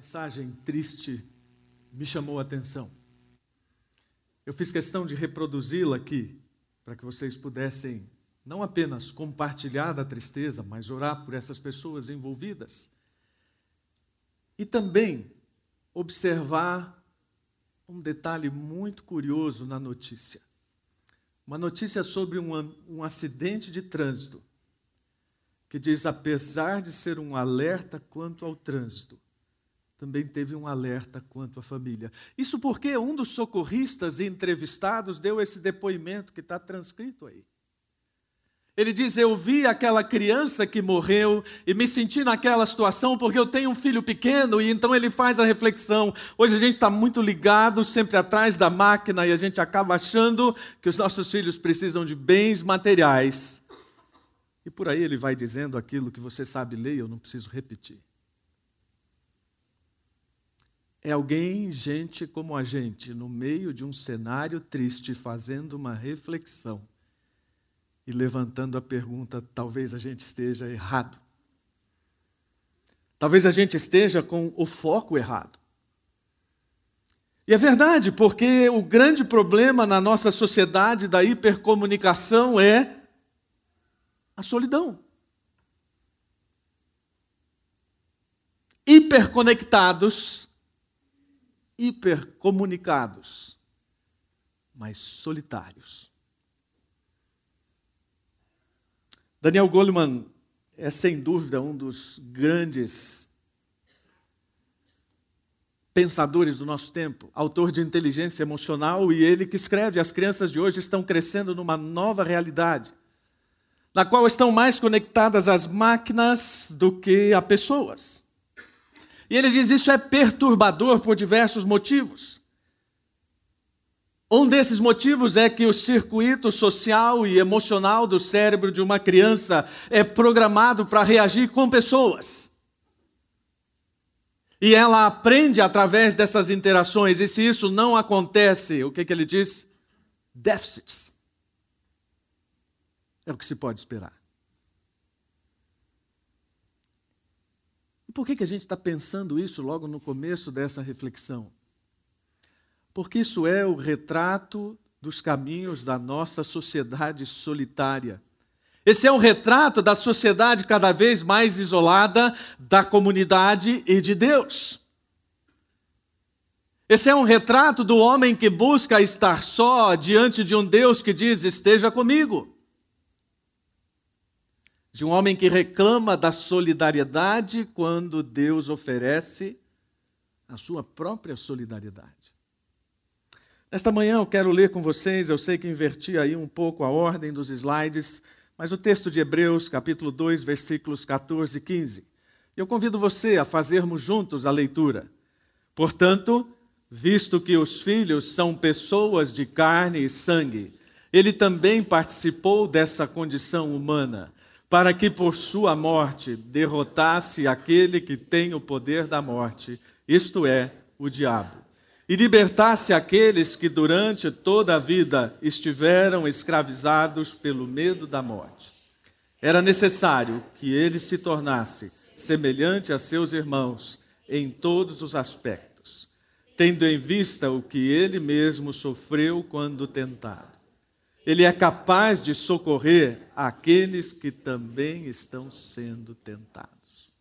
mensagem triste me chamou a atenção. Eu fiz questão de reproduzi-la aqui, para que vocês pudessem não apenas compartilhar da tristeza, mas orar por essas pessoas envolvidas. E também observar um detalhe muito curioso na notícia. Uma notícia sobre um, um acidente de trânsito, que diz: apesar de ser um alerta quanto ao trânsito, também teve um alerta quanto à família. Isso porque um dos socorristas entrevistados deu esse depoimento que está transcrito aí. Ele diz: Eu vi aquela criança que morreu e me senti naquela situação porque eu tenho um filho pequeno, e então ele faz a reflexão. Hoje a gente está muito ligado, sempre atrás da máquina, e a gente acaba achando que os nossos filhos precisam de bens materiais. E por aí ele vai dizendo aquilo que você sabe ler, eu não preciso repetir. É alguém, gente como a gente, no meio de um cenário triste, fazendo uma reflexão e levantando a pergunta: talvez a gente esteja errado. Talvez a gente esteja com o foco errado. E é verdade, porque o grande problema na nossa sociedade da hipercomunicação é a solidão. Hiperconectados hipercomunicados, mas solitários. Daniel Goleman é sem dúvida um dos grandes pensadores do nosso tempo, autor de inteligência emocional e ele que escreve: as crianças de hoje estão crescendo numa nova realidade, na qual estão mais conectadas às máquinas do que a pessoas. E ele diz: isso é perturbador por diversos motivos. Um desses motivos é que o circuito social e emocional do cérebro de uma criança é programado para reagir com pessoas. E ela aprende através dessas interações, e se isso não acontece, o que, que ele diz? Déficits. É o que se pode esperar. Por que, que a gente está pensando isso logo no começo dessa reflexão? Porque isso é o retrato dos caminhos da nossa sociedade solitária. Esse é um retrato da sociedade cada vez mais isolada da comunidade e de Deus. Esse é um retrato do homem que busca estar só diante de um Deus que diz: Esteja comigo de um homem que reclama da solidariedade quando Deus oferece a sua própria solidariedade. Nesta manhã eu quero ler com vocês, eu sei que inverti aí um pouco a ordem dos slides, mas o texto de Hebreus, capítulo 2, versículos 14 e 15. Eu convido você a fazermos juntos a leitura. Portanto, visto que os filhos são pessoas de carne e sangue, ele também participou dessa condição humana para que por sua morte derrotasse aquele que tem o poder da morte, isto é, o diabo, e libertasse aqueles que durante toda a vida estiveram escravizados pelo medo da morte. Era necessário que ele se tornasse semelhante a seus irmãos em todos os aspectos, tendo em vista o que ele mesmo sofreu quando tentado ele é capaz de socorrer aqueles que também estão sendo tentados.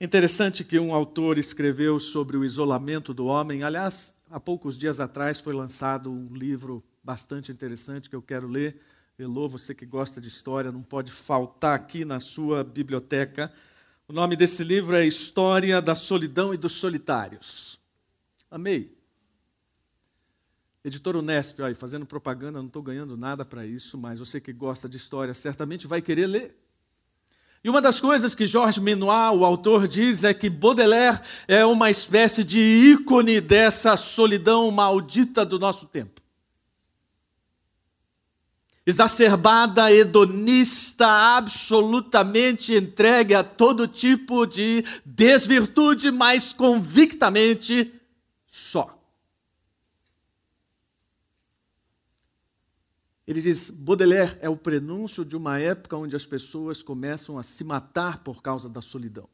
Interessante que um autor escreveu sobre o isolamento do homem. Aliás, há poucos dias atrás foi lançado um livro bastante interessante que eu quero ler. Elô, você que gosta de história, não pode faltar aqui na sua biblioteca. O nome desse livro é História da Solidão e dos Solitários. Amei. Editor Unesp, aí, fazendo propaganda, não estou ganhando nada para isso, mas você que gosta de história certamente vai querer ler. E uma das coisas que Georges Menoir, o autor, diz é que Baudelaire é uma espécie de ícone dessa solidão maldita do nosso tempo. Exacerbada, hedonista, absolutamente entregue a todo tipo de desvirtude, mas convictamente só. Ele diz: Baudelaire é o prenúncio de uma época onde as pessoas começam a se matar por causa da solidão.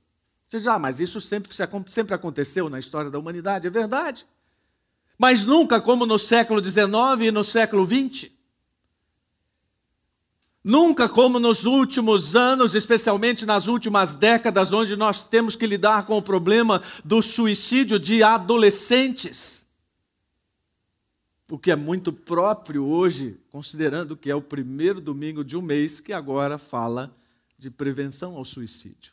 Você diz, ah, mas isso sempre, sempre aconteceu na história da humanidade. É verdade. Mas nunca como no século XIX e no século XX. Nunca como nos últimos anos, especialmente nas últimas décadas, onde nós temos que lidar com o problema do suicídio de adolescentes. O que é muito próprio hoje, considerando que é o primeiro domingo de um mês que agora fala de prevenção ao suicídio.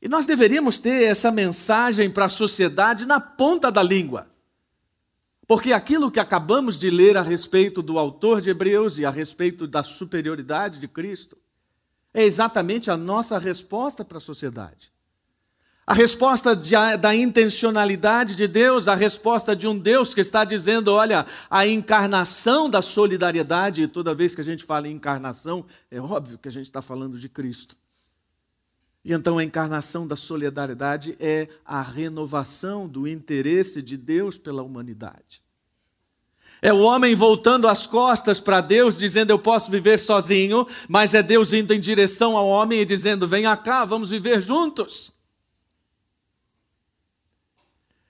E nós deveríamos ter essa mensagem para a sociedade na ponta da língua. Porque aquilo que acabamos de ler a respeito do autor de Hebreus e a respeito da superioridade de Cristo é exatamente a nossa resposta para a sociedade. A resposta de, da intencionalidade de Deus, a resposta de um Deus que está dizendo: olha, a encarnação da solidariedade, e toda vez que a gente fala em encarnação, é óbvio que a gente está falando de Cristo. E então a encarnação da solidariedade é a renovação do interesse de Deus pela humanidade. É o homem voltando as costas para Deus, dizendo: Eu posso viver sozinho, mas é Deus indo em direção ao homem e dizendo: Venha cá, vamos viver juntos.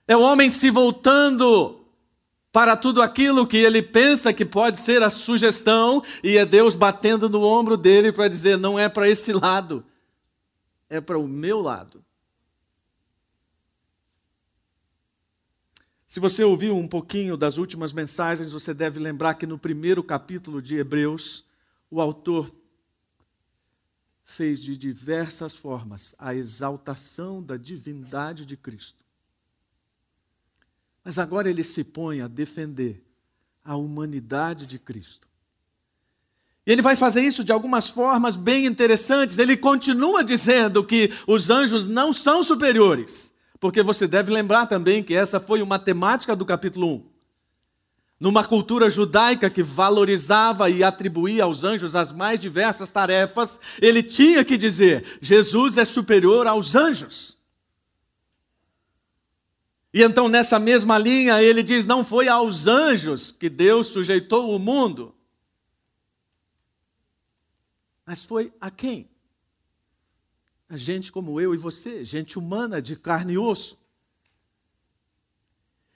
É o homem se voltando para tudo aquilo que ele pensa que pode ser a sugestão, e é Deus batendo no ombro dele para dizer: Não é para esse lado é para o meu lado. Se você ouviu um pouquinho das últimas mensagens, você deve lembrar que no primeiro capítulo de Hebreus, o autor fez de diversas formas a exaltação da divindade de Cristo. Mas agora ele se põe a defender a humanidade de Cristo. E ele vai fazer isso de algumas formas bem interessantes. Ele continua dizendo que os anjos não são superiores, porque você deve lembrar também que essa foi uma temática do capítulo 1. Numa cultura judaica que valorizava e atribuía aos anjos as mais diversas tarefas, ele tinha que dizer: Jesus é superior aos anjos. E então, nessa mesma linha, ele diz: não foi aos anjos que Deus sujeitou o mundo, mas foi a quem? A gente como eu e você, gente humana de carne e osso.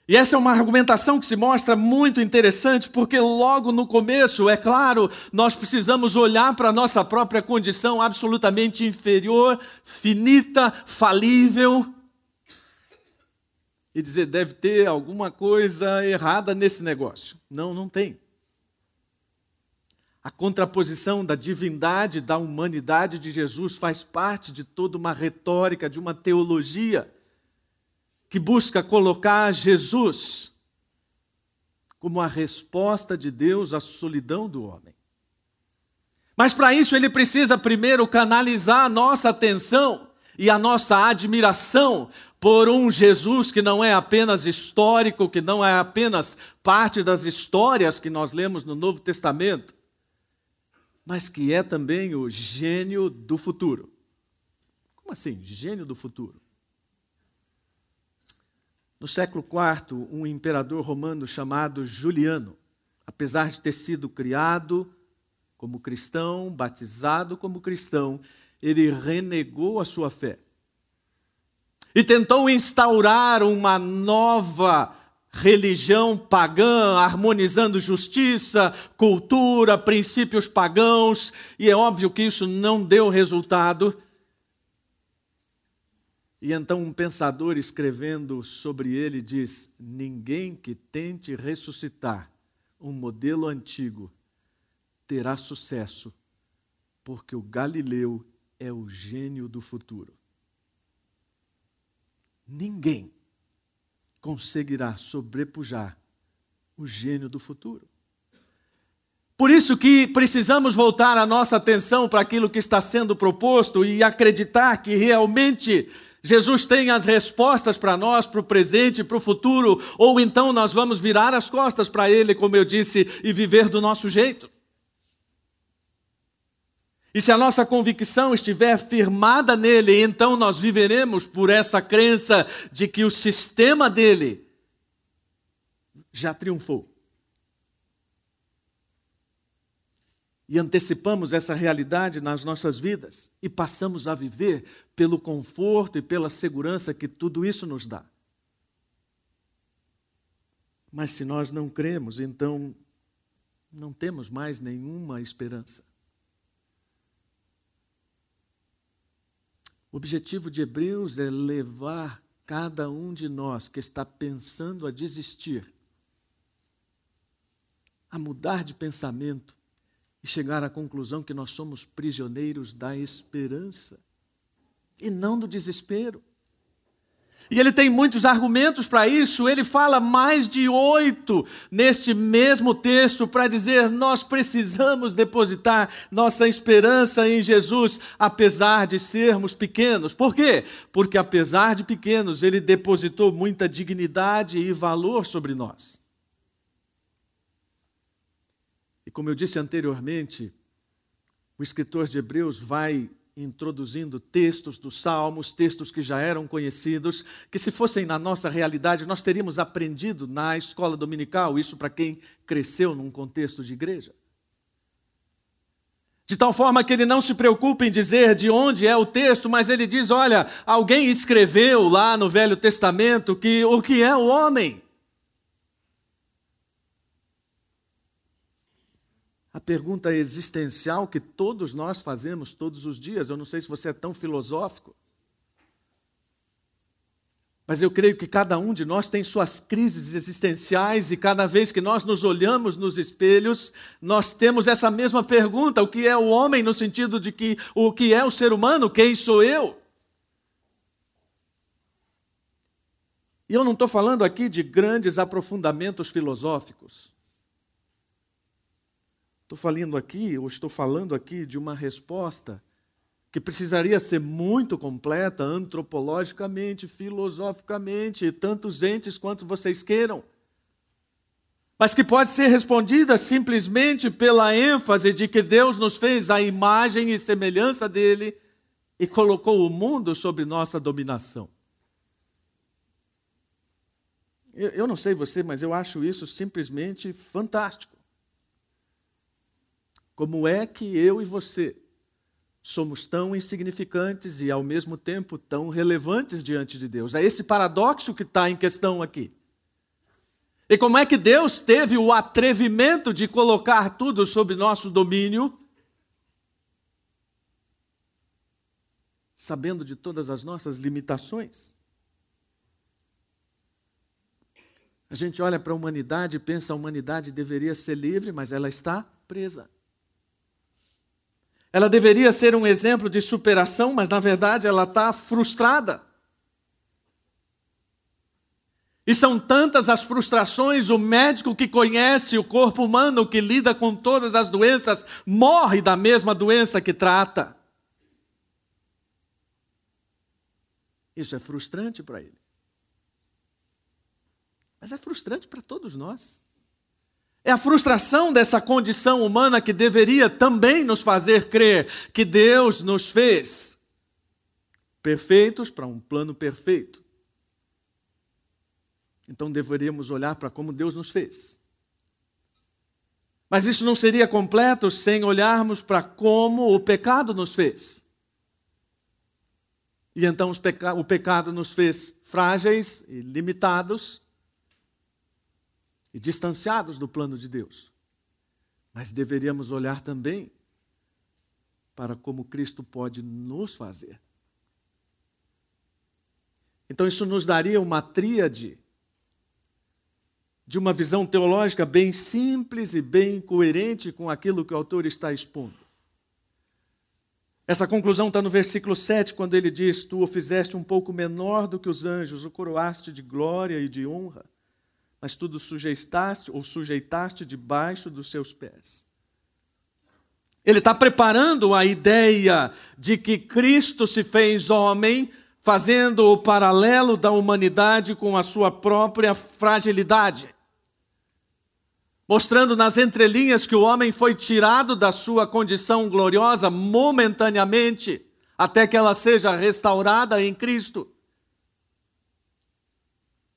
E essa é uma argumentação que se mostra muito interessante, porque logo no começo, é claro, nós precisamos olhar para a nossa própria condição absolutamente inferior, finita, falível, e dizer: deve ter alguma coisa errada nesse negócio. Não, não tem. A contraposição da divindade da humanidade de Jesus faz parte de toda uma retórica, de uma teologia que busca colocar Jesus como a resposta de Deus à solidão do homem. Mas para isso ele precisa primeiro canalizar a nossa atenção e a nossa admiração por um Jesus que não é apenas histórico, que não é apenas parte das histórias que nós lemos no Novo Testamento, mas que é também o gênio do futuro. Como assim, gênio do futuro? No século IV, um imperador romano chamado Juliano, apesar de ter sido criado como cristão, batizado como cristão, ele renegou a sua fé e tentou instaurar uma nova religião pagã, harmonizando justiça, cultura, princípios pagãos, e é óbvio que isso não deu resultado. E então um pensador escrevendo sobre ele diz: ninguém que tente ressuscitar um modelo antigo terá sucesso, porque o Galileu é o gênio do futuro. Ninguém conseguirá sobrepujar o gênio do futuro. Por isso que precisamos voltar a nossa atenção para aquilo que está sendo proposto e acreditar que realmente Jesus tem as respostas para nós, para o presente para o futuro, ou então nós vamos virar as costas para Ele, como eu disse, e viver do nosso jeito. E se a nossa convicção estiver firmada nele, então nós viveremos por essa crença de que o sistema dele já triunfou. e antecipamos essa realidade nas nossas vidas e passamos a viver pelo conforto e pela segurança que tudo isso nos dá. Mas se nós não cremos, então não temos mais nenhuma esperança. O objetivo de Hebreus é levar cada um de nós que está pensando a desistir a mudar de pensamento e chegar à conclusão que nós somos prisioneiros da esperança e não do desespero. E ele tem muitos argumentos para isso, ele fala mais de oito neste mesmo texto para dizer: nós precisamos depositar nossa esperança em Jesus, apesar de sermos pequenos. Por quê? Porque, apesar de pequenos, ele depositou muita dignidade e valor sobre nós. E como eu disse anteriormente, o escritor de Hebreus vai introduzindo textos dos Salmos, textos que já eram conhecidos, que se fossem na nossa realidade nós teríamos aprendido na escola dominical, isso para quem cresceu num contexto de igreja. De tal forma que ele não se preocupa em dizer de onde é o texto, mas ele diz: olha, alguém escreveu lá no Velho Testamento que o que é o homem. Pergunta existencial que todos nós fazemos todos os dias. Eu não sei se você é tão filosófico, mas eu creio que cada um de nós tem suas crises existenciais e cada vez que nós nos olhamos nos espelhos, nós temos essa mesma pergunta: o que é o homem no sentido de que o que é o ser humano, quem sou eu? E eu não estou falando aqui de grandes aprofundamentos filosóficos. Estou falando aqui, ou estou falando aqui de uma resposta que precisaria ser muito completa antropologicamente, filosoficamente, tantos entes quanto vocês queiram. Mas que pode ser respondida simplesmente pela ênfase de que Deus nos fez a imagem e semelhança dele e colocou o mundo sob nossa dominação. Eu, eu não sei você, mas eu acho isso simplesmente fantástico. Como é que eu e você somos tão insignificantes e ao mesmo tempo tão relevantes diante de Deus? É esse paradoxo que está em questão aqui. E como é que Deus teve o atrevimento de colocar tudo sob nosso domínio, sabendo de todas as nossas limitações? A gente olha para a humanidade e pensa a humanidade deveria ser livre, mas ela está presa. Ela deveria ser um exemplo de superação, mas na verdade ela está frustrada. E são tantas as frustrações, o médico que conhece o corpo humano, que lida com todas as doenças, morre da mesma doença que trata. Isso é frustrante para ele. Mas é frustrante para todos nós. É a frustração dessa condição humana que deveria também nos fazer crer que Deus nos fez perfeitos para um plano perfeito. Então deveríamos olhar para como Deus nos fez. Mas isso não seria completo sem olharmos para como o pecado nos fez. E então o pecado nos fez frágeis e limitados e distanciados do plano de Deus. Mas deveríamos olhar também para como Cristo pode nos fazer. Então, isso nos daria uma tríade de uma visão teológica bem simples e bem coerente com aquilo que o autor está expondo. Essa conclusão está no versículo 7, quando ele diz: Tu o fizeste um pouco menor do que os anjos, o coroaste de glória e de honra mas tudo sujeitaste ou sujeitaste debaixo dos seus pés. Ele está preparando a ideia de que Cristo se fez homem, fazendo o paralelo da humanidade com a sua própria fragilidade. Mostrando nas entrelinhas que o homem foi tirado da sua condição gloriosa momentaneamente, até que ela seja restaurada em Cristo.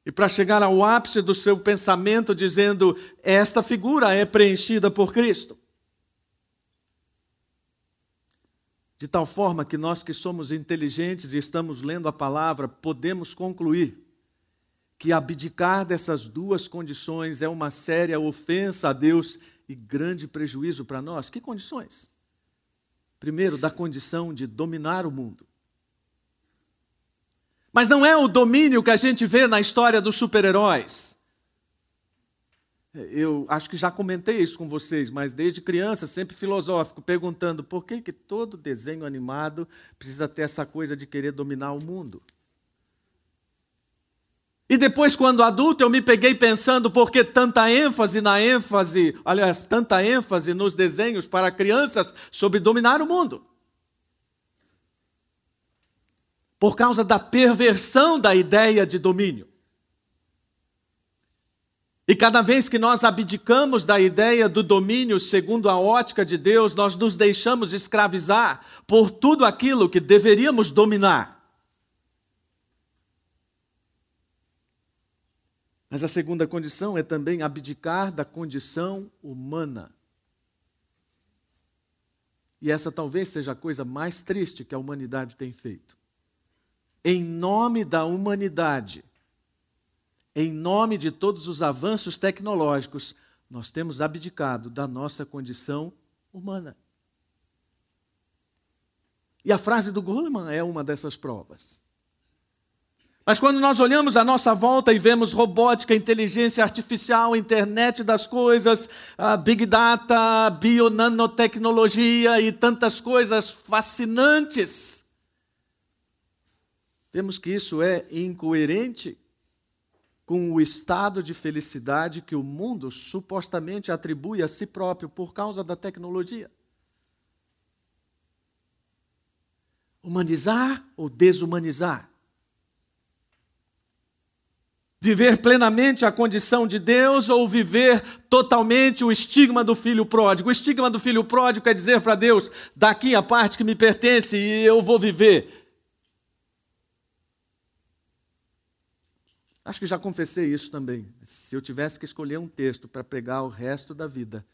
E para chegar ao ápice do seu pensamento, dizendo: esta figura é preenchida por Cristo. De tal forma que nós que somos inteligentes e estamos lendo a palavra, podemos concluir que abdicar dessas duas condições é uma séria ofensa a Deus e grande prejuízo para nós. Que condições? Primeiro, da condição de dominar o mundo. Mas não é o domínio que a gente vê na história dos super-heróis. Eu acho que já comentei isso com vocês, mas desde criança, sempre filosófico, perguntando por que, que todo desenho animado precisa ter essa coisa de querer dominar o mundo. E depois, quando adulto, eu me peguei pensando por que tanta ênfase na ênfase, aliás, tanta ênfase nos desenhos para crianças sobre dominar o mundo. Por causa da perversão da ideia de domínio. E cada vez que nós abdicamos da ideia do domínio segundo a ótica de Deus, nós nos deixamos escravizar por tudo aquilo que deveríamos dominar. Mas a segunda condição é também abdicar da condição humana. E essa talvez seja a coisa mais triste que a humanidade tem feito. Em nome da humanidade, em nome de todos os avanços tecnológicos, nós temos abdicado da nossa condição humana. E a frase do Goleman é uma dessas provas. Mas quando nós olhamos à nossa volta e vemos robótica, inteligência artificial, internet das coisas, big data, bionanotecnologia e tantas coisas fascinantes, vemos que isso é incoerente com o estado de felicidade que o mundo supostamente atribui a si próprio por causa da tecnologia. Humanizar ou desumanizar? Viver plenamente a condição de Deus ou viver totalmente o estigma do filho pródigo? O estigma do filho pródigo quer dizer para Deus: daqui a parte que me pertence e eu vou viver Acho que já confessei isso também. Se eu tivesse que escolher um texto para pregar o resto da vida,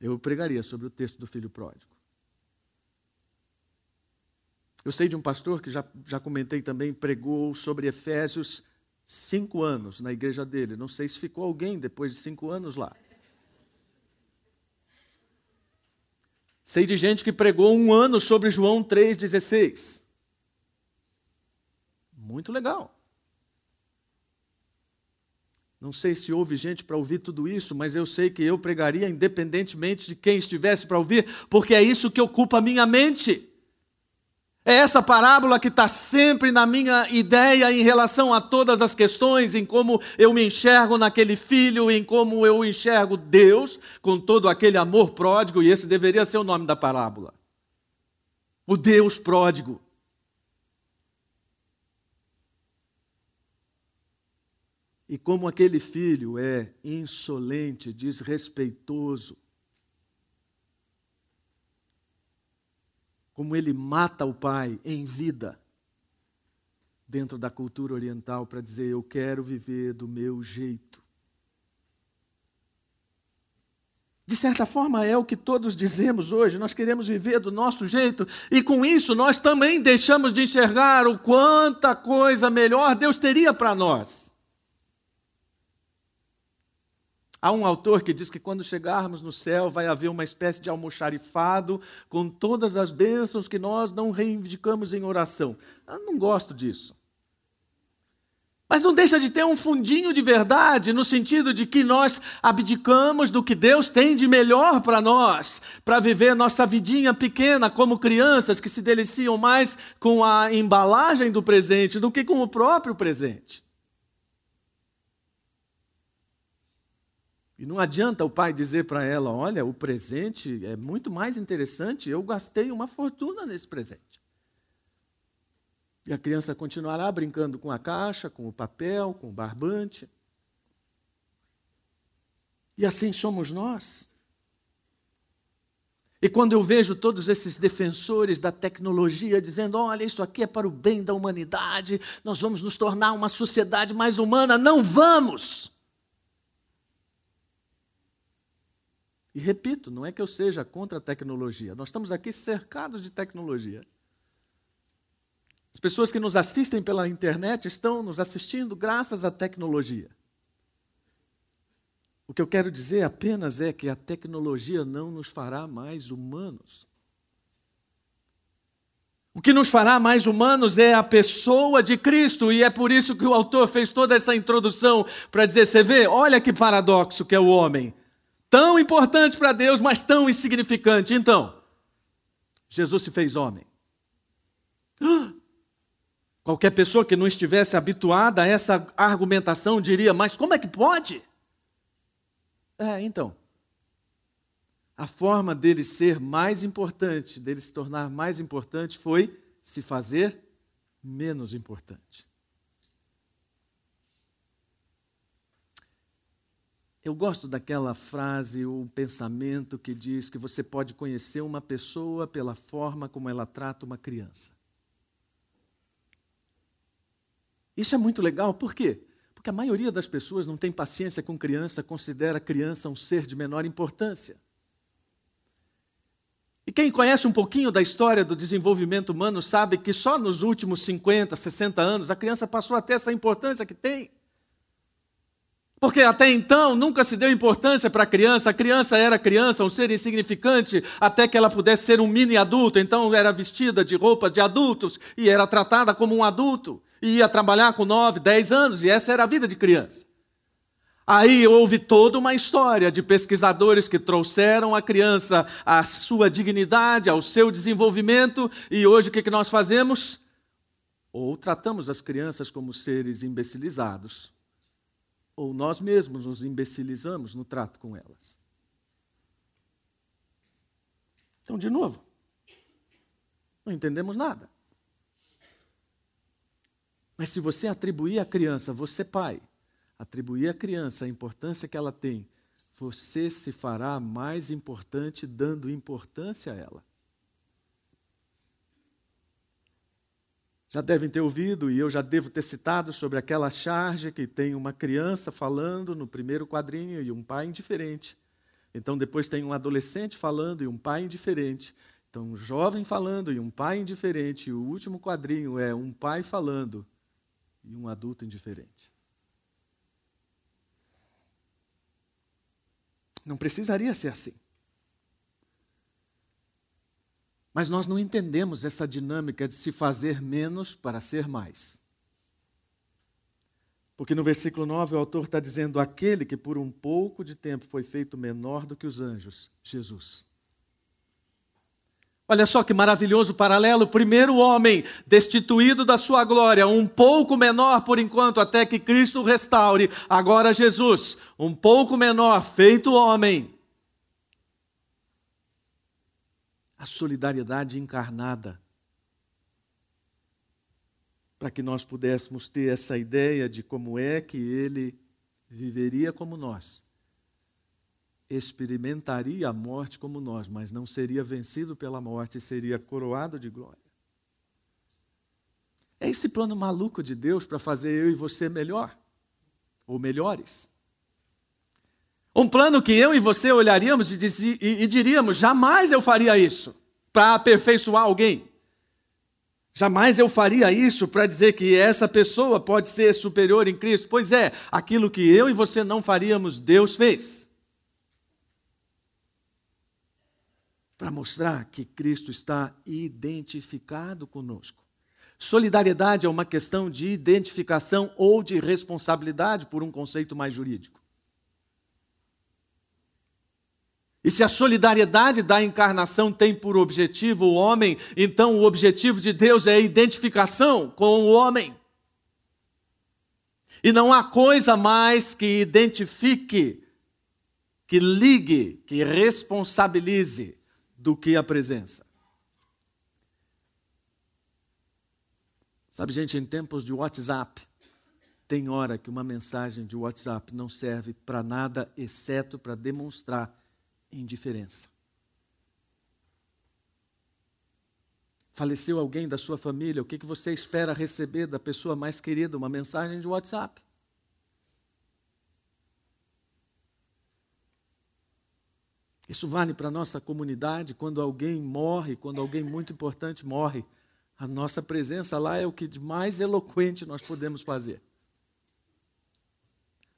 eu pregaria sobre o texto do filho pródigo. Eu sei de um pastor que já, já comentei também, pregou sobre Efésios cinco anos na igreja dele. Não sei se ficou alguém depois de cinco anos lá. Sei de gente que pregou um ano sobre João 3,16. Muito legal. Não sei se houve gente para ouvir tudo isso, mas eu sei que eu pregaria independentemente de quem estivesse para ouvir, porque é isso que ocupa a minha mente. É essa parábola que está sempre na minha ideia em relação a todas as questões, em como eu me enxergo naquele filho, em como eu enxergo Deus, com todo aquele amor pródigo, e esse deveria ser o nome da parábola. O Deus pródigo. E como aquele filho é insolente, desrespeitoso, como ele mata o pai em vida, dentro da cultura oriental, para dizer: Eu quero viver do meu jeito. De certa forma, é o que todos dizemos hoje, nós queremos viver do nosso jeito, e com isso nós também deixamos de enxergar o quanta coisa melhor Deus teria para nós. Há um autor que diz que quando chegarmos no céu vai haver uma espécie de almoxarifado com todas as bênçãos que nós não reivindicamos em oração. Eu não gosto disso. Mas não deixa de ter um fundinho de verdade, no sentido de que nós abdicamos do que Deus tem de melhor para nós, para viver nossa vidinha pequena como crianças que se deliciam mais com a embalagem do presente do que com o próprio presente. E não adianta o pai dizer para ela: olha, o presente é muito mais interessante, eu gastei uma fortuna nesse presente. E a criança continuará brincando com a caixa, com o papel, com o barbante. E assim somos nós. E quando eu vejo todos esses defensores da tecnologia dizendo: olha, isso aqui é para o bem da humanidade, nós vamos nos tornar uma sociedade mais humana, não vamos! E repito, não é que eu seja contra a tecnologia, nós estamos aqui cercados de tecnologia. As pessoas que nos assistem pela internet estão nos assistindo graças à tecnologia. O que eu quero dizer apenas é que a tecnologia não nos fará mais humanos. O que nos fará mais humanos é a pessoa de Cristo, e é por isso que o autor fez toda essa introdução para dizer: você vê, olha que paradoxo que é o homem. Tão importante para Deus, mas tão insignificante. Então, Jesus se fez homem. Qualquer pessoa que não estivesse habituada a essa argumentação diria: mas como é que pode? É, então. A forma dele ser mais importante, dele se tornar mais importante, foi se fazer menos importante. Eu gosto daquela frase ou pensamento que diz que você pode conhecer uma pessoa pela forma como ela trata uma criança. Isso é muito legal, por quê? Porque a maioria das pessoas não tem paciência com criança, considera a criança um ser de menor importância. E quem conhece um pouquinho da história do desenvolvimento humano sabe que só nos últimos 50, 60 anos a criança passou a ter essa importância que tem. Porque até então nunca se deu importância para a criança, a criança era criança, um ser insignificante, até que ela pudesse ser um mini adulto, então era vestida de roupas de adultos e era tratada como um adulto, e ia trabalhar com 9, 10 anos, e essa era a vida de criança. Aí houve toda uma história de pesquisadores que trouxeram a criança à sua dignidade, ao seu desenvolvimento, e hoje o que nós fazemos? Ou tratamos as crianças como seres imbecilizados, ou nós mesmos nos imbecilizamos no trato com elas. Então, de novo, não entendemos nada. Mas se você atribuir à criança, você pai, atribuir à criança a importância que ela tem, você se fará mais importante dando importância a ela. Já devem ter ouvido, e eu já devo ter citado sobre aquela charge que tem uma criança falando no primeiro quadrinho e um pai indiferente. Então depois tem um adolescente falando e um pai indiferente. Então um jovem falando e um pai indiferente. E o último quadrinho é um pai falando e um adulto indiferente. Não precisaria ser assim. Mas nós não entendemos essa dinâmica de se fazer menos para ser mais. Porque no versículo 9 o autor está dizendo: aquele que por um pouco de tempo foi feito menor do que os anjos, Jesus. Olha só que maravilhoso paralelo. Primeiro homem destituído da sua glória, um pouco menor por enquanto, até que Cristo restaure. Agora Jesus, um pouco menor, feito homem. A solidariedade encarnada. Para que nós pudéssemos ter essa ideia de como é que ele viveria como nós, experimentaria a morte como nós, mas não seria vencido pela morte, seria coroado de glória. É esse plano maluco de Deus para fazer eu e você melhor, ou melhores. Um plano que eu e você olharíamos e, e, e diríamos: jamais eu faria isso para aperfeiçoar alguém. Jamais eu faria isso para dizer que essa pessoa pode ser superior em Cristo. Pois é, aquilo que eu e você não faríamos, Deus fez. Para mostrar que Cristo está identificado conosco. Solidariedade é uma questão de identificação ou de responsabilidade, por um conceito mais jurídico. E se a solidariedade da encarnação tem por objetivo o homem, então o objetivo de Deus é a identificação com o homem. E não há coisa mais que identifique, que ligue, que responsabilize do que a presença. Sabe, gente, em tempos de WhatsApp, tem hora que uma mensagem de WhatsApp não serve para nada exceto para demonstrar indiferença. Faleceu alguém da sua família, o que você espera receber da pessoa mais querida? Uma mensagem de WhatsApp. Isso vale para a nossa comunidade, quando alguém morre, quando alguém muito importante morre. A nossa presença lá é o que de mais eloquente nós podemos fazer.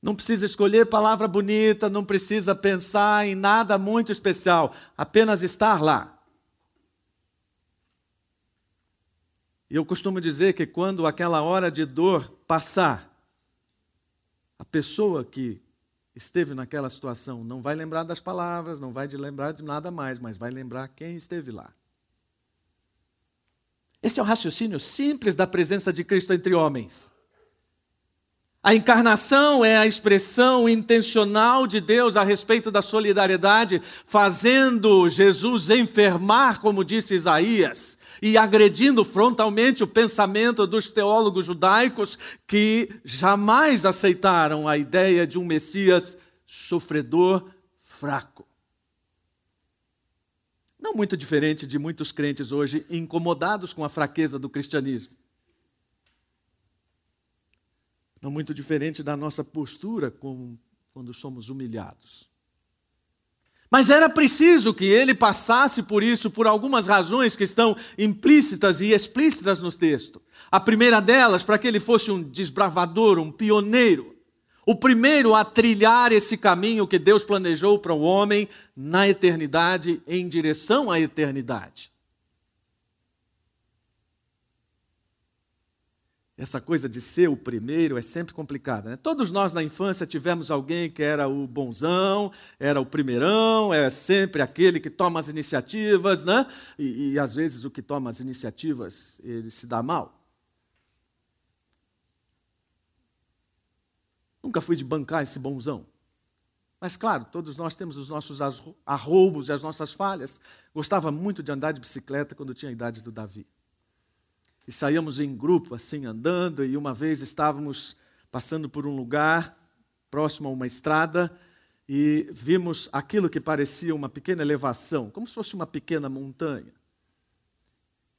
Não precisa escolher palavra bonita, não precisa pensar em nada muito especial, apenas estar lá. E eu costumo dizer que quando aquela hora de dor passar, a pessoa que esteve naquela situação não vai lembrar das palavras, não vai lembrar de nada mais, mas vai lembrar quem esteve lá. Esse é o raciocínio simples da presença de Cristo entre homens. A encarnação é a expressão intencional de Deus a respeito da solidariedade, fazendo Jesus enfermar, como disse Isaías, e agredindo frontalmente o pensamento dos teólogos judaicos que jamais aceitaram a ideia de um Messias sofredor, fraco. Não muito diferente de muitos crentes hoje incomodados com a fraqueza do cristianismo. Não muito diferente da nossa postura quando somos humilhados. Mas era preciso que ele passasse por isso por algumas razões que estão implícitas e explícitas no texto. A primeira delas, para que ele fosse um desbravador, um pioneiro. O primeiro a trilhar esse caminho que Deus planejou para o homem na eternidade, em direção à eternidade. Essa coisa de ser o primeiro é sempre complicada. Né? Todos nós na infância tivemos alguém que era o bonzão, era o primeirão, é sempre aquele que toma as iniciativas, né? E, e às vezes o que toma as iniciativas ele se dá mal. Nunca fui de bancar esse bonzão. Mas claro, todos nós temos os nossos arroubos e as nossas falhas. Gostava muito de andar de bicicleta quando tinha a idade do Davi. E saíamos em grupo, assim, andando, e uma vez estávamos passando por um lugar próximo a uma estrada e vimos aquilo que parecia uma pequena elevação, como se fosse uma pequena montanha.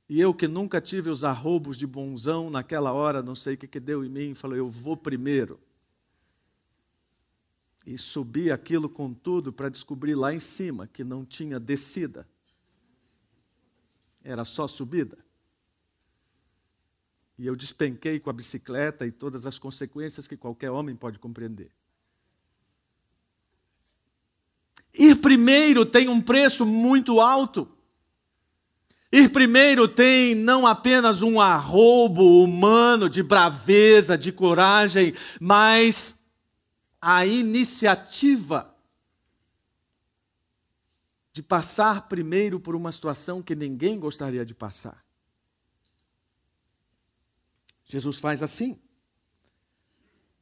E eu que nunca tive os arrobos de bonzão, naquela hora, não sei o que, que deu em mim, falou: eu vou primeiro. E subi aquilo com tudo para descobrir lá em cima que não tinha descida, era só subida. E eu despenquei com a bicicleta e todas as consequências que qualquer homem pode compreender. Ir primeiro tem um preço muito alto. Ir primeiro tem não apenas um arrobo humano de braveza, de coragem, mas a iniciativa de passar primeiro por uma situação que ninguém gostaria de passar. Jesus faz assim.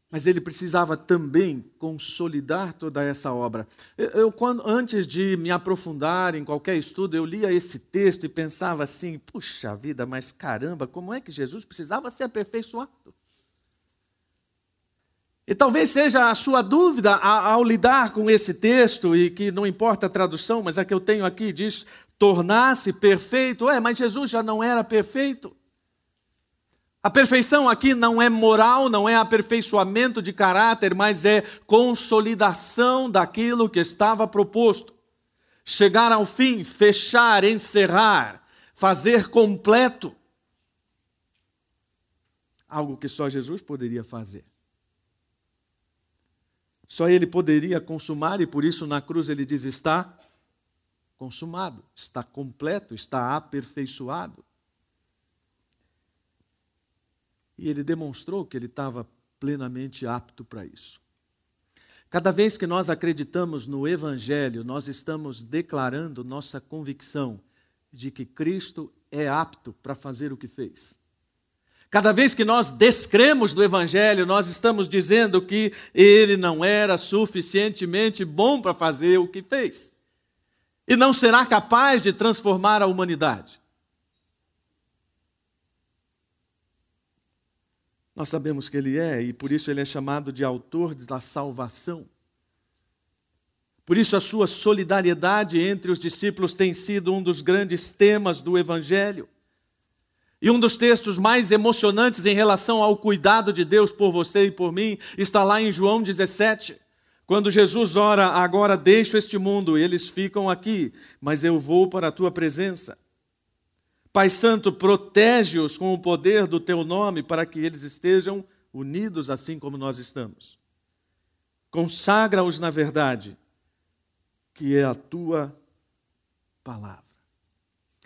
Mas ele precisava também consolidar toda essa obra. Eu, quando, antes de me aprofundar em qualquer estudo, eu lia esse texto e pensava assim: puxa vida, mas caramba, como é que Jesus precisava ser aperfeiçoado? E talvez seja a sua dúvida ao lidar com esse texto, e que não importa a tradução, mas a que eu tenho aqui diz: tornar-se perfeito. É, mas Jesus já não era perfeito. A perfeição aqui não é moral, não é aperfeiçoamento de caráter, mas é consolidação daquilo que estava proposto. Chegar ao fim, fechar, encerrar, fazer completo. Algo que só Jesus poderia fazer. Só ele poderia consumar, e por isso na cruz ele diz: está consumado, está completo, está aperfeiçoado. E ele demonstrou que ele estava plenamente apto para isso. Cada vez que nós acreditamos no Evangelho, nós estamos declarando nossa convicção de que Cristo é apto para fazer o que fez. Cada vez que nós descremos do Evangelho, nós estamos dizendo que ele não era suficientemente bom para fazer o que fez. E não será capaz de transformar a humanidade. Nós sabemos que Ele é e por isso Ele é chamado de autor da salvação. Por isso, a sua solidariedade entre os discípulos tem sido um dos grandes temas do Evangelho. E um dos textos mais emocionantes em relação ao cuidado de Deus por você e por mim está lá em João 17, Quando Jesus ora, agora deixo este mundo, eles ficam aqui, mas eu vou para a tua presença. Pai Santo, protege-os com o poder do teu nome para que eles estejam unidos assim como nós estamos. Consagra-os na verdade, que é a tua palavra.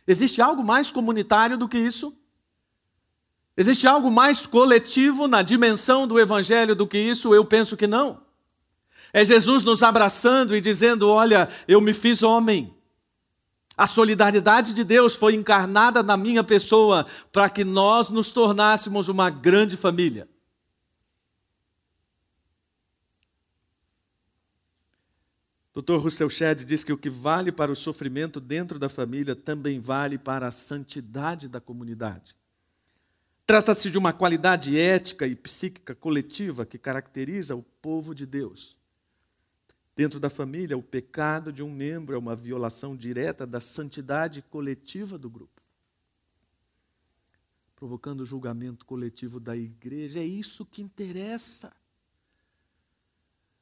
Existe algo mais comunitário do que isso? Existe algo mais coletivo na dimensão do evangelho do que isso? Eu penso que não. É Jesus nos abraçando e dizendo: Olha, eu me fiz homem. A solidariedade de Deus foi encarnada na minha pessoa para que nós nos tornássemos uma grande família. Dr. Russell Shedd diz que o que vale para o sofrimento dentro da família também vale para a santidade da comunidade. Trata-se de uma qualidade ética e psíquica coletiva que caracteriza o povo de Deus. Dentro da família, o pecado de um membro é uma violação direta da santidade coletiva do grupo, provocando o julgamento coletivo da igreja. É isso que interessa.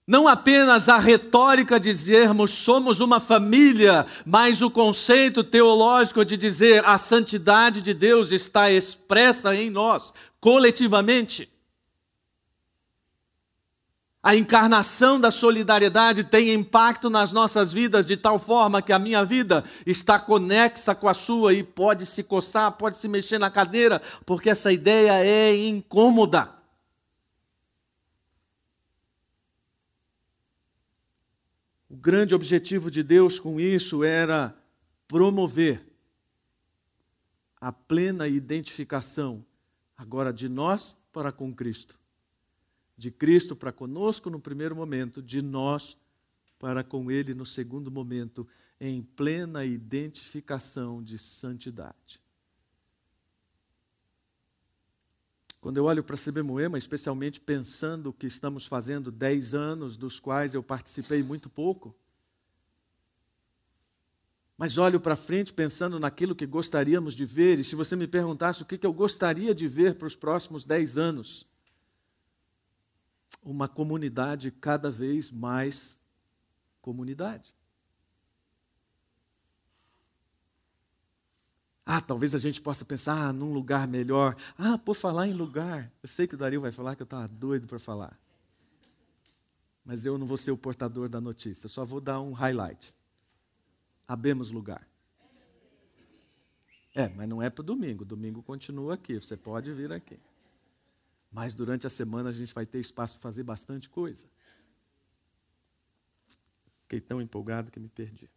Não apenas a retórica de dizermos somos uma família, mas o conceito teológico de dizer a santidade de Deus está expressa em nós, coletivamente. A encarnação da solidariedade tem impacto nas nossas vidas de tal forma que a minha vida está conexa com a sua e pode se coçar, pode se mexer na cadeira, porque essa ideia é incômoda. O grande objetivo de Deus com isso era promover a plena identificação agora de nós para com Cristo de Cristo para conosco no primeiro momento, de nós para com Ele no segundo momento, em plena identificação de santidade. Quando eu olho para CB Moema, especialmente pensando que estamos fazendo dez anos, dos quais eu participei muito pouco, mas olho para frente pensando naquilo que gostaríamos de ver, e se você me perguntasse o que eu gostaria de ver para os próximos dez anos, uma comunidade cada vez mais comunidade. Ah, talvez a gente possa pensar ah, num lugar melhor. Ah, por falar em lugar, eu sei que o Dario vai falar que eu estava doido para falar. Mas eu não vou ser o portador da notícia, só vou dar um highlight. Abemos lugar. É, mas não é para domingo. Domingo continua aqui. Você pode vir aqui. Mas durante a semana a gente vai ter espaço para fazer bastante coisa. Fiquei tão empolgado que me perdi.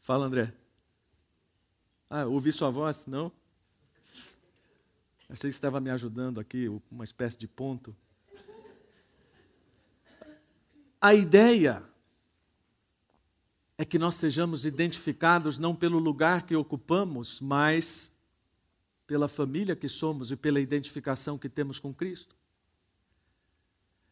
Fala, André. Ah, ouvi sua voz? Não? Achei que estava me ajudando aqui, uma espécie de ponto. A ideia é que nós sejamos identificados não pelo lugar que ocupamos, mas pela família que somos e pela identificação que temos com Cristo.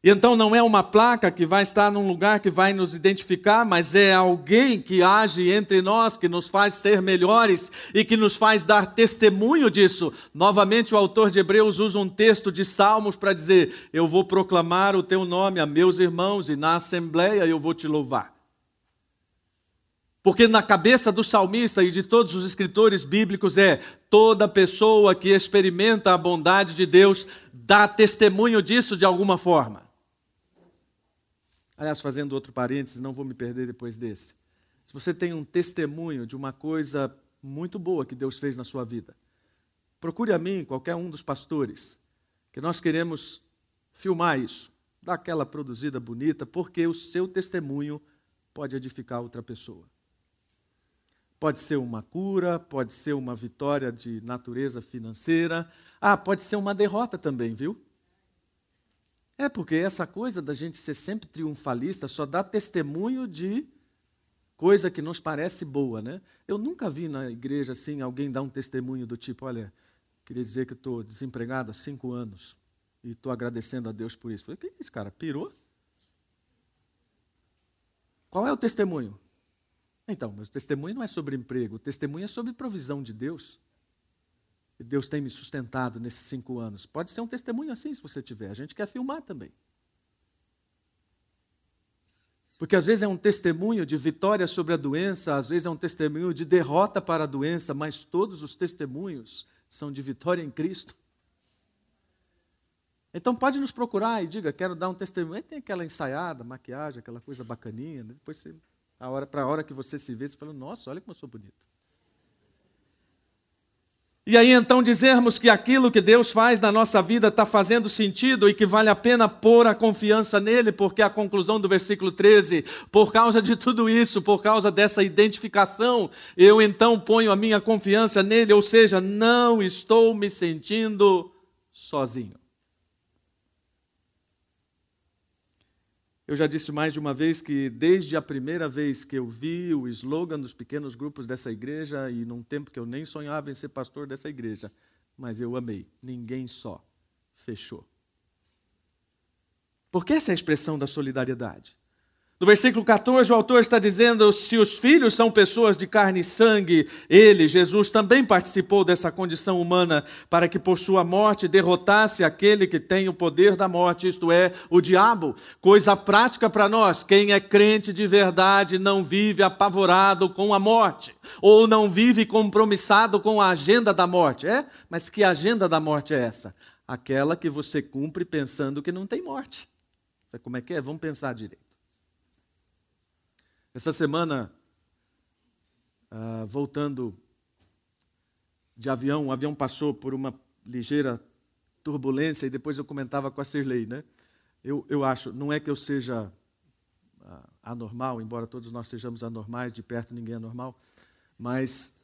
E então não é uma placa que vai estar num lugar que vai nos identificar, mas é alguém que age entre nós, que nos faz ser melhores e que nos faz dar testemunho disso. Novamente, o autor de Hebreus usa um texto de Salmos para dizer: Eu vou proclamar o teu nome a meus irmãos e na assembleia eu vou te louvar. Porque na cabeça do salmista e de todos os escritores bíblicos é toda pessoa que experimenta a bondade de Deus dá testemunho disso de alguma forma. Aliás, fazendo outro parênteses, não vou me perder depois desse. Se você tem um testemunho de uma coisa muito boa que Deus fez na sua vida, procure a mim, qualquer um dos pastores, que nós queremos filmar isso, dar aquela produzida bonita, porque o seu testemunho pode edificar outra pessoa. Pode ser uma cura, pode ser uma vitória de natureza financeira. Ah, pode ser uma derrota também, viu? É porque essa coisa da gente ser sempre triunfalista só dá testemunho de coisa que nos parece boa, né? Eu nunca vi na igreja assim alguém dar um testemunho do tipo, olha, queria dizer que estou desempregado há cinco anos e estou agradecendo a Deus por isso. Falei, que é isso, cara? Pirou? Qual é o testemunho? Então, mas o testemunho não é sobre emprego, o testemunho é sobre provisão de Deus. Deus tem me sustentado nesses cinco anos. Pode ser um testemunho assim, se você tiver. A gente quer filmar também. Porque às vezes é um testemunho de vitória sobre a doença, às vezes é um testemunho de derrota para a doença, mas todos os testemunhos são de vitória em Cristo. Então pode nos procurar e diga, quero dar um testemunho. Aí tem aquela ensaiada, maquiagem, aquela coisa bacaninha. Né? Depois, você, a hora, para a hora que você se vê, você fala, nossa, olha como eu sou bonito. E aí então dizermos que aquilo que Deus faz na nossa vida está fazendo sentido e que vale a pena pôr a confiança nele, porque a conclusão do versículo 13, por causa de tudo isso, por causa dessa identificação, eu então ponho a minha confiança nele, ou seja, não estou me sentindo sozinho. Eu já disse mais de uma vez que desde a primeira vez que eu vi o slogan dos pequenos grupos dessa igreja, e num tempo que eu nem sonhava em ser pastor dessa igreja, mas eu amei. Ninguém só. Fechou. Porque essa é a expressão da solidariedade. No versículo 14, o autor está dizendo: se os filhos são pessoas de carne e sangue, ele, Jesus, também participou dessa condição humana para que por sua morte derrotasse aquele que tem o poder da morte, isto é, o diabo. Coisa prática para nós: quem é crente de verdade não vive apavorado com a morte, ou não vive compromissado com a agenda da morte. É? Mas que agenda da morte é essa? Aquela que você cumpre pensando que não tem morte. Como é que é? Vamos pensar direito. Essa semana, uh, voltando de avião, o avião passou por uma ligeira turbulência e depois eu comentava com a Sirlei, né? Eu, eu acho, não é que eu seja uh, anormal, embora todos nós sejamos anormais, de perto ninguém é normal, mas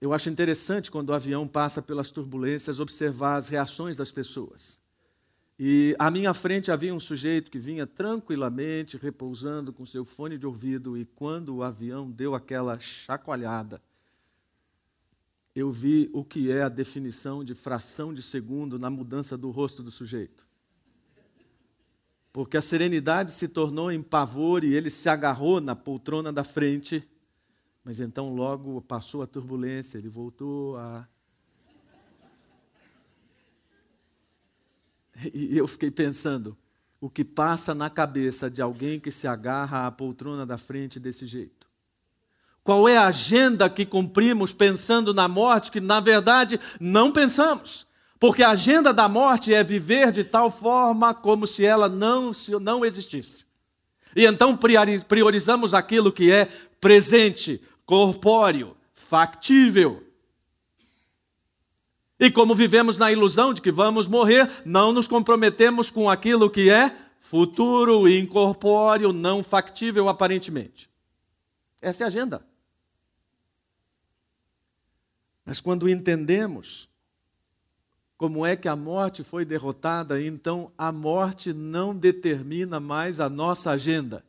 eu acho interessante quando o avião passa pelas turbulências observar as reações das pessoas. E à minha frente havia um sujeito que vinha tranquilamente, repousando com seu fone de ouvido, e quando o avião deu aquela chacoalhada, eu vi o que é a definição de fração de segundo na mudança do rosto do sujeito. Porque a serenidade se tornou em pavor e ele se agarrou na poltrona da frente, mas então logo passou a turbulência, ele voltou a E eu fiquei pensando, o que passa na cabeça de alguém que se agarra à poltrona da frente desse jeito? Qual é a agenda que cumprimos pensando na morte que, na verdade, não pensamos? Porque a agenda da morte é viver de tal forma como se ela não, se não existisse. E então priorizamos aquilo que é presente, corpóreo, factível, e como vivemos na ilusão de que vamos morrer, não nos comprometemos com aquilo que é futuro, incorpóreo, não factível aparentemente. Essa é a agenda. Mas quando entendemos como é que a morte foi derrotada, então a morte não determina mais a nossa agenda.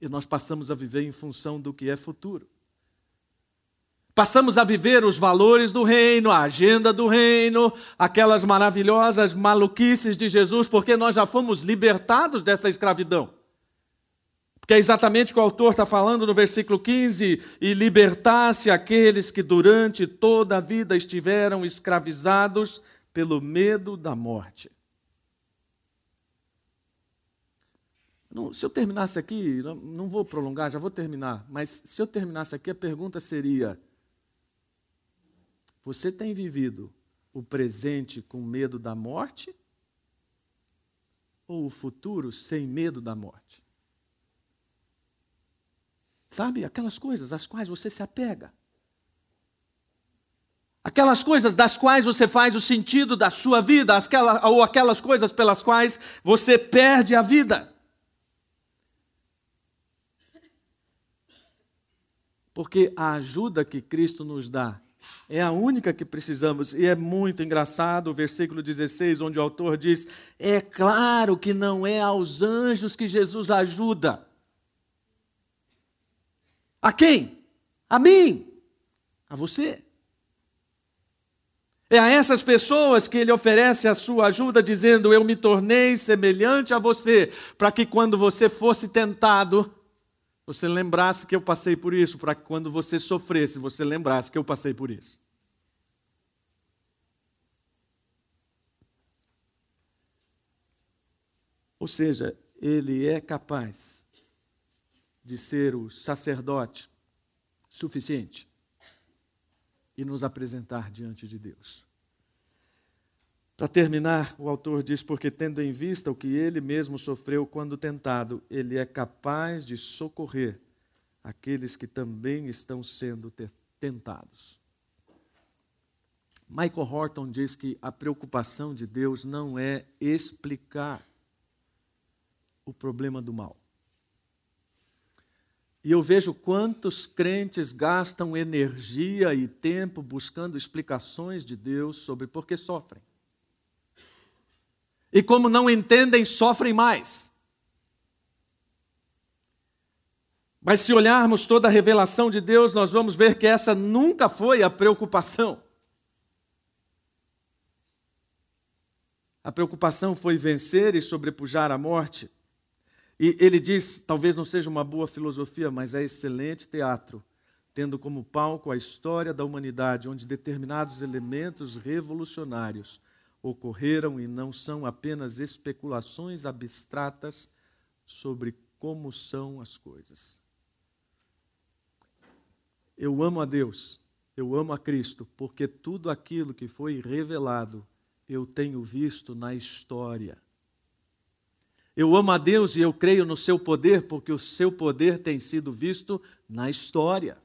E nós passamos a viver em função do que é futuro. Passamos a viver os valores do reino, a agenda do reino, aquelas maravilhosas maluquices de Jesus, porque nós já fomos libertados dessa escravidão. Porque é exatamente o que o autor está falando no versículo 15: e libertasse aqueles que durante toda a vida estiveram escravizados pelo medo da morte. se eu terminasse aqui, não vou prolongar, já vou terminar, mas se eu terminasse aqui, a pergunta seria você tem vivido o presente com medo da morte? Ou o futuro sem medo da morte? Sabe, aquelas coisas às quais você se apega. Aquelas coisas das quais você faz o sentido da sua vida, ou aquelas coisas pelas quais você perde a vida. Porque a ajuda que Cristo nos dá é a única que precisamos. E é muito engraçado o versículo 16, onde o autor diz: É claro que não é aos anjos que Jesus ajuda. A quem? A mim. A você. É a essas pessoas que ele oferece a sua ajuda, dizendo: Eu me tornei semelhante a você, para que quando você fosse tentado, você lembrasse que eu passei por isso, para que quando você sofresse, você lembrasse que eu passei por isso. Ou seja, ele é capaz de ser o sacerdote suficiente e nos apresentar diante de Deus. Para terminar, o autor diz: Porque, tendo em vista o que ele mesmo sofreu quando tentado, ele é capaz de socorrer aqueles que também estão sendo tentados. Michael Horton diz que a preocupação de Deus não é explicar o problema do mal. E eu vejo quantos crentes gastam energia e tempo buscando explicações de Deus sobre por que sofrem. E como não entendem, sofrem mais. Mas se olharmos toda a revelação de Deus, nós vamos ver que essa nunca foi a preocupação. A preocupação foi vencer e sobrepujar a morte. E ele diz: talvez não seja uma boa filosofia, mas é excelente teatro, tendo como palco a história da humanidade, onde determinados elementos revolucionários ocorreram e não são apenas especulações abstratas sobre como são as coisas. Eu amo a Deus, eu amo a Cristo, porque tudo aquilo que foi revelado eu tenho visto na história. Eu amo a Deus e eu creio no seu poder, porque o seu poder tem sido visto na história.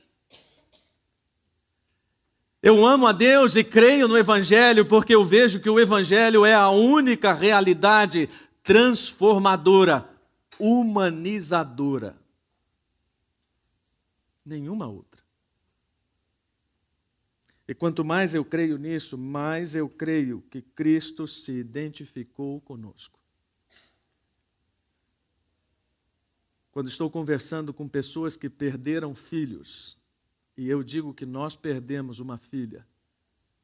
Eu amo a Deus e creio no Evangelho, porque eu vejo que o Evangelho é a única realidade transformadora, humanizadora. Nenhuma outra. E quanto mais eu creio nisso, mais eu creio que Cristo se identificou conosco. Quando estou conversando com pessoas que perderam filhos, e eu digo que nós perdemos uma filha,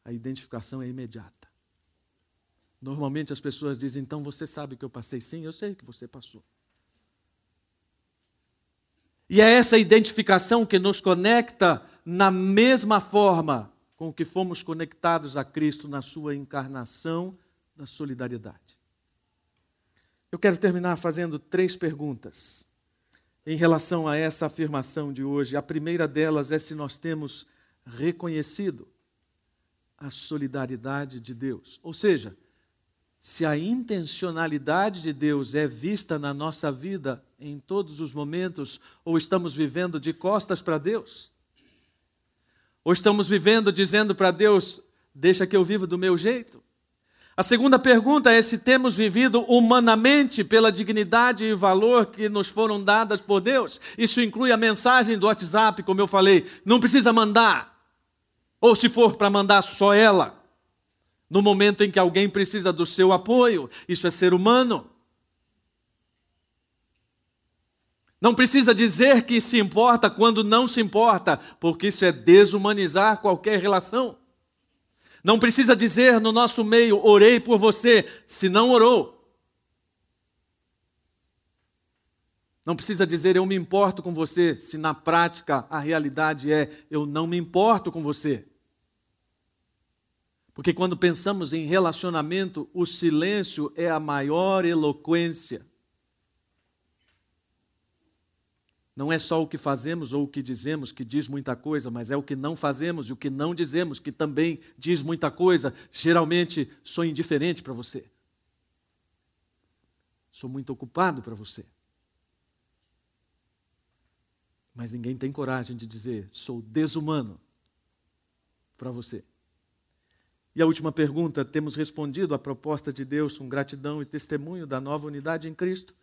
a identificação é imediata. Normalmente as pessoas dizem, então você sabe que eu passei? Sim, eu sei que você passou. E é essa identificação que nos conecta na mesma forma com que fomos conectados a Cristo na sua encarnação na solidariedade. Eu quero terminar fazendo três perguntas em relação a essa afirmação de hoje. A primeira delas é se nós temos reconhecido a solidariedade de Deus. Ou seja, se a intencionalidade de Deus é vista na nossa vida em todos os momentos, ou estamos vivendo de costas para Deus? Ou estamos vivendo dizendo para Deus: deixa que eu viva do meu jeito? A segunda pergunta é se temos vivido humanamente pela dignidade e valor que nos foram dadas por Deus. Isso inclui a mensagem do WhatsApp, como eu falei, não precisa mandar. Ou se for para mandar só ela. No momento em que alguém precisa do seu apoio, isso é ser humano. Não precisa dizer que se importa quando não se importa, porque isso é desumanizar qualquer relação. Não precisa dizer no nosso meio, orei por você, se não orou. Não precisa dizer, eu me importo com você, se na prática a realidade é, eu não me importo com você. Porque quando pensamos em relacionamento, o silêncio é a maior eloquência. Não é só o que fazemos ou o que dizemos que diz muita coisa, mas é o que não fazemos e o que não dizemos que também diz muita coisa. Geralmente sou indiferente para você. Sou muito ocupado para você. Mas ninguém tem coragem de dizer sou desumano para você. E a última pergunta: temos respondido à proposta de Deus com gratidão e testemunho da nova unidade em Cristo,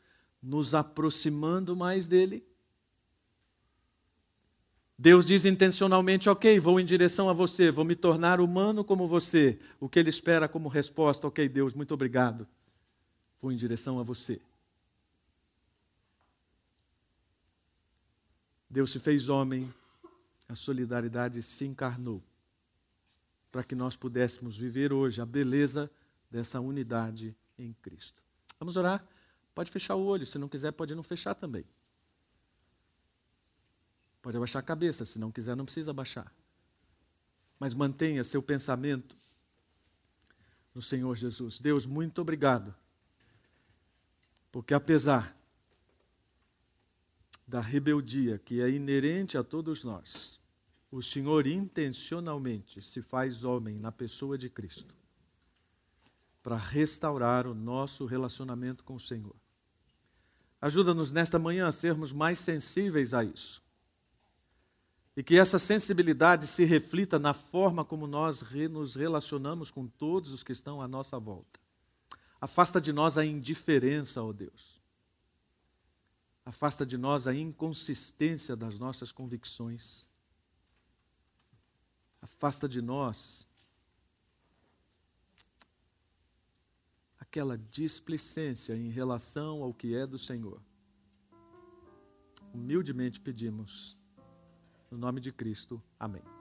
nos aproximando mais dele? Deus diz intencionalmente: Ok, vou em direção a você, vou me tornar humano como você. O que ele espera como resposta? Ok, Deus, muito obrigado. Vou em direção a você. Deus se fez homem, a solidariedade se encarnou, para que nós pudéssemos viver hoje a beleza dessa unidade em Cristo. Vamos orar? Pode fechar o olho, se não quiser, pode não fechar também. Pode abaixar a cabeça, se não quiser, não precisa abaixar. Mas mantenha seu pensamento no Senhor Jesus. Deus, muito obrigado. Porque apesar da rebeldia que é inerente a todos nós, o Senhor intencionalmente se faz homem na pessoa de Cristo para restaurar o nosso relacionamento com o Senhor. Ajuda-nos nesta manhã a sermos mais sensíveis a isso. E que essa sensibilidade se reflita na forma como nós nos relacionamos com todos os que estão à nossa volta. Afasta de nós a indiferença, ó Deus. Afasta de nós a inconsistência das nossas convicções. Afasta de nós aquela displicência em relação ao que é do Senhor. Humildemente pedimos, no nome de Cristo. Amém.